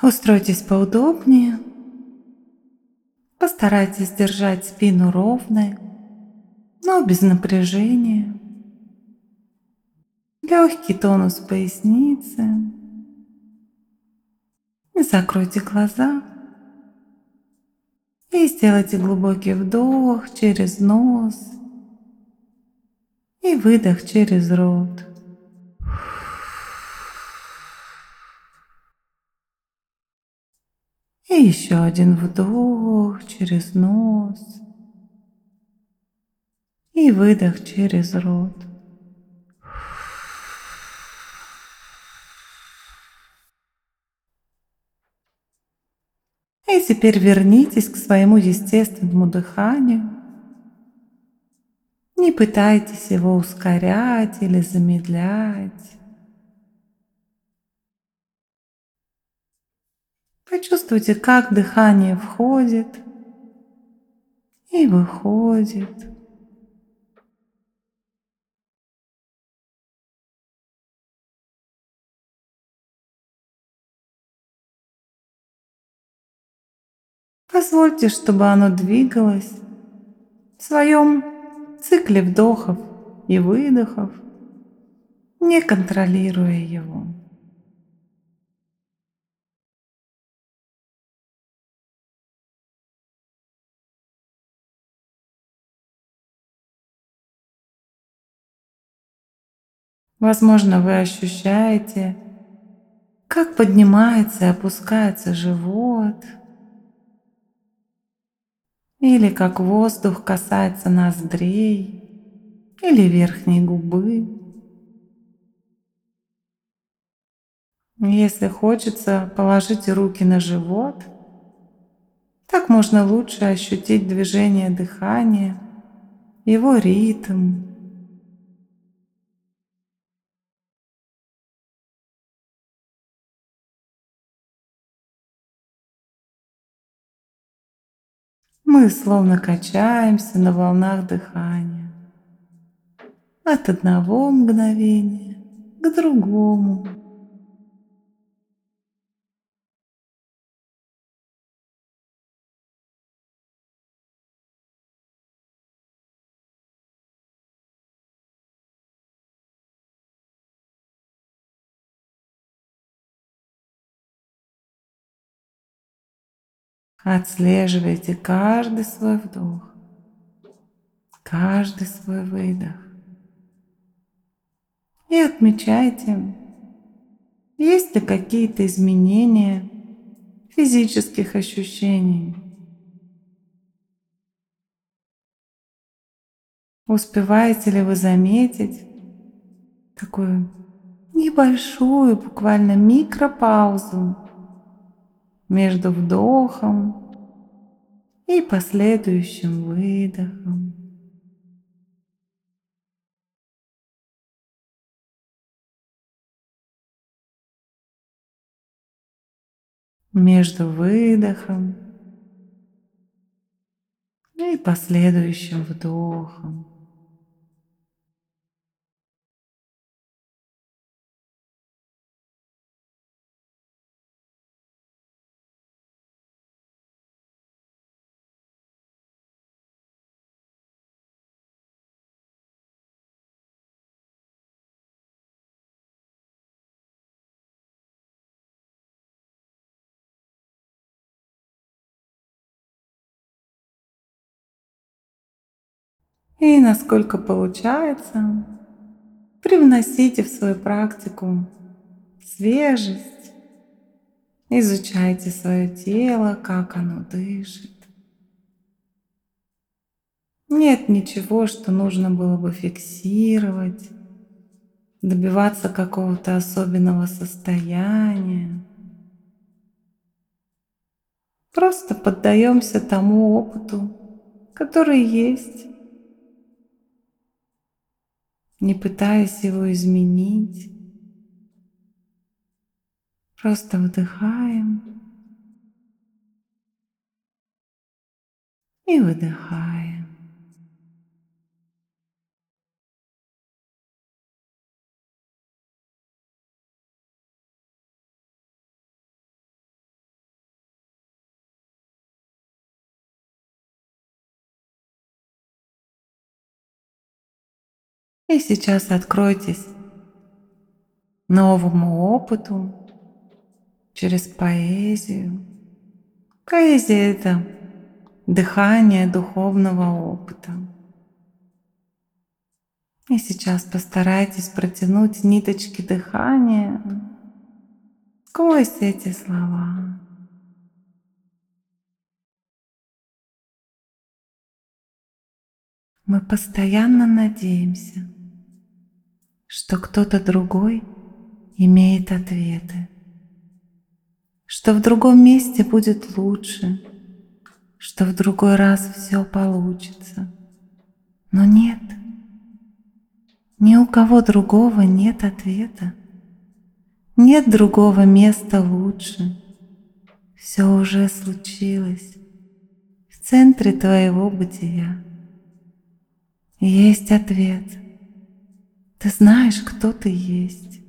Устройтесь поудобнее. Постарайтесь держать спину ровной, но без напряжения. Легкий тонус поясницы. Закройте глаза. И сделайте глубокий вдох через нос и выдох через рот. И еще один вдох через нос и выдох через рот. И теперь вернитесь к своему естественному дыханию. Не пытайтесь его ускорять или замедлять. Почувствуйте, как дыхание входит и выходит. Позвольте, чтобы оно двигалось в своем цикле вдохов и выдохов, не контролируя его. Возможно, вы ощущаете, как поднимается и опускается живот, или как воздух касается ноздрей или верхней губы. Если хочется, положите руки на живот. Так можно лучше ощутить движение дыхания, его ритм, Мы словно качаемся на волнах дыхания. От одного мгновения к другому. Отслеживайте каждый свой вдох, каждый свой выдох. И отмечайте, есть ли какие-то изменения физических ощущений. Успеваете ли вы заметить такую небольшую, буквально микропаузу между вдохом и последующим выдохом. Между выдохом и последующим вдохом. И насколько получается, привносите в свою практику свежесть, изучайте свое тело, как оно дышит. Нет ничего, что нужно было бы фиксировать, добиваться какого-то особенного состояния. Просто поддаемся тому опыту, который есть не пытаясь его изменить. Просто вдыхаем и выдыхаем. И сейчас откройтесь новому опыту через поэзию. Поэзия – это дыхание духовного опыта. И сейчас постарайтесь протянуть ниточки дыхания сквозь эти слова. Мы постоянно надеемся, что кто-то другой имеет ответы, что в другом месте будет лучше, что в другой раз все получится. Но нет, ни у кого другого нет ответа. Нет другого места лучше. Все уже случилось в центре твоего бытия. Есть ответ. Ты знаешь, кто ты есть.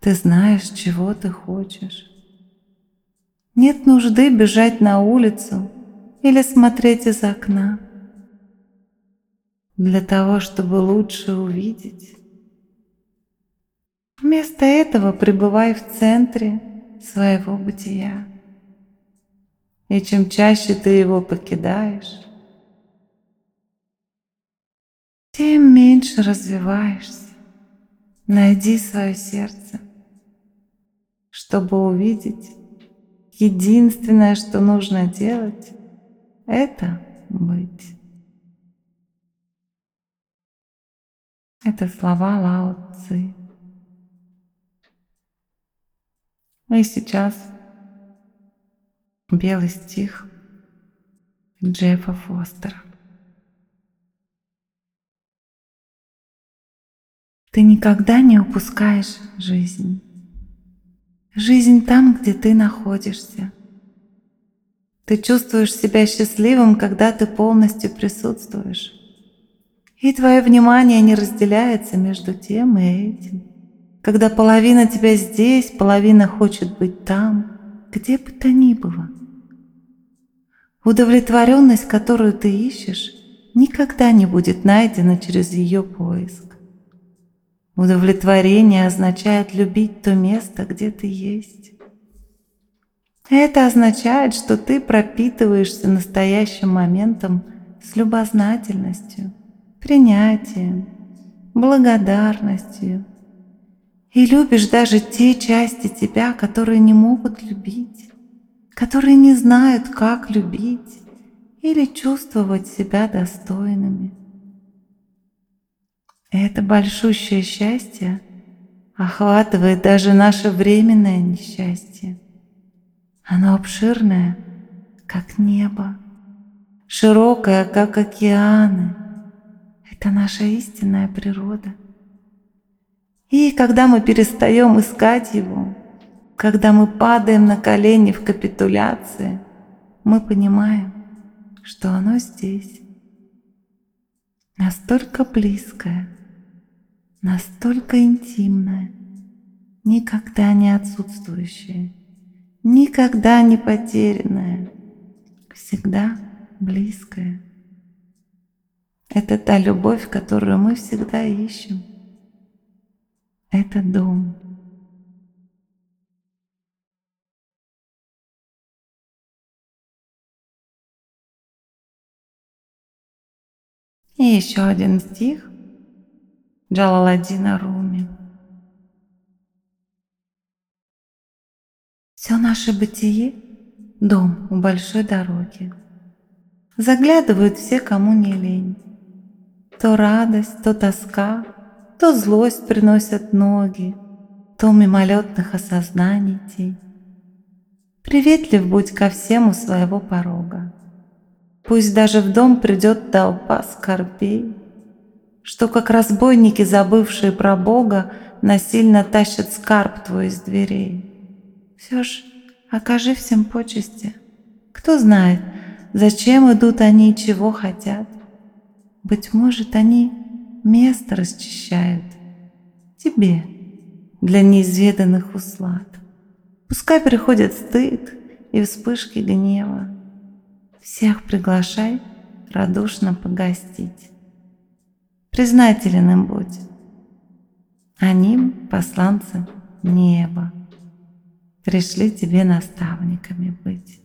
Ты знаешь, чего ты хочешь. Нет нужды бежать на улицу или смотреть из окна для того, чтобы лучше увидеть. Вместо этого пребывай в центре своего бытия. И чем чаще ты его покидаешь, тем меньше развиваешься. Найди свое сердце, чтобы увидеть. Единственное, что нужно делать, это быть. Это слова Лао Цзи. И сейчас белый стих Джеффа Фостера. Ты никогда не упускаешь жизнь. Жизнь там, где ты находишься. Ты чувствуешь себя счастливым, когда ты полностью присутствуешь. И твое внимание не разделяется между тем и этим. Когда половина тебя здесь, половина хочет быть там, где бы то ни было. Удовлетворенность, которую ты ищешь, никогда не будет найдена через ее поиск. Удовлетворение означает любить то место, где ты есть. Это означает, что ты пропитываешься настоящим моментом с любознательностью – принятием, благодарностью. И любишь даже те части тебя, которые не могут любить, которые не знают, как любить или чувствовать себя достойными. Это большущее счастье охватывает даже наше временное несчастье. Оно обширное, как небо, широкое, как океаны, это наша истинная природа. И когда мы перестаем искать его, когда мы падаем на колени в капитуляции, мы понимаем, что оно здесь. Настолько близкое, настолько интимное, никогда не отсутствующее, никогда не потерянное, всегда близкое. Это та любовь, которую мы всегда ищем. Это дом. И еще один стих Джалаладдина Руми. Все наше бытие – дом у большой дороги. Заглядывают все, кому не лень. То радость, то тоска, то злость приносят ноги, то мимолетных осознаний тень. Приветлив будь ко всему своего порога. Пусть даже в дом придет толпа скорбей, Что, как разбойники, забывшие про Бога, Насильно тащат скарб твой из дверей. Все ж окажи всем почести. Кто знает, зачем идут они и чего хотят. Быть может, они место расчищают тебе для неизведанных услад. Пускай приходит стыд и вспышки гнева. Всех приглашай радушно погостить. Признателен им будь. Они – посланцы неба. Пришли тебе наставниками быть.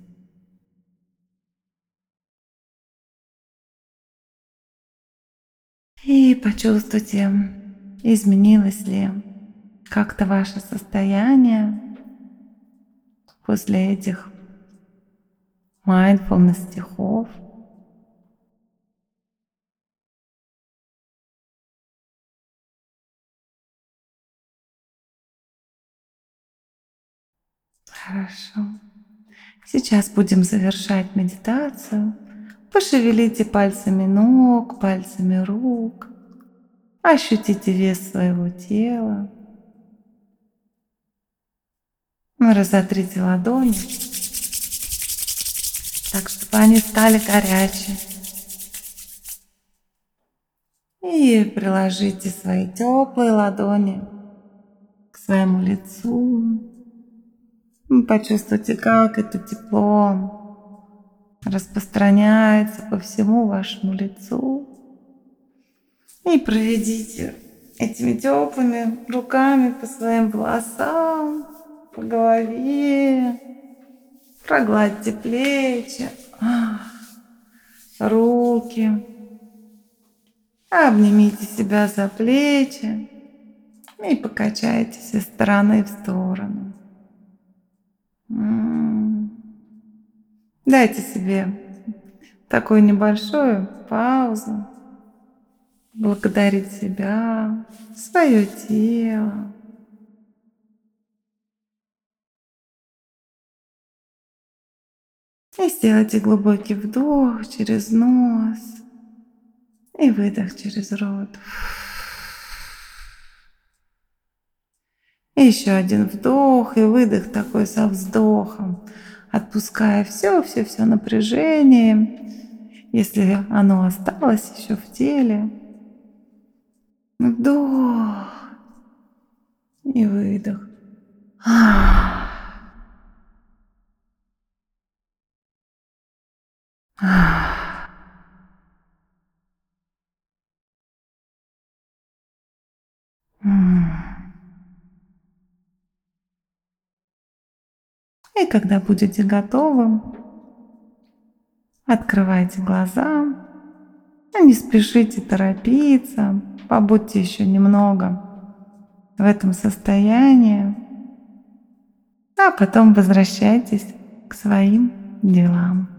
И почувствуйте, изменилось ли как-то ваше состояние после этих mindfulness стихов. Хорошо. Сейчас будем завершать медитацию. Пошевелите пальцами ног, пальцами рук. Ощутите вес своего тела. Разотрите ладони, так, чтобы они стали горячие. И приложите свои теплые ладони к своему лицу. Почувствуйте, как это тепло распространяется по всему вашему лицу. И проведите этими теплыми руками по своим волосам, по голове. Прогладьте плечи, руки. Обнимите себя за плечи и покачайтесь из стороны в сторону. Дайте себе такую небольшую паузу. Благодарить себя, свое тело. И сделайте глубокий вдох через нос и выдох через рот. Еще один вдох и выдох такой со вздохом, отпуская все, все, все напряжение, если оно осталось еще в теле. Вдох и выдох. И когда будете готовы, открывайте глаза, не спешите торопиться, побудьте еще немного в этом состоянии, а потом возвращайтесь к своим делам.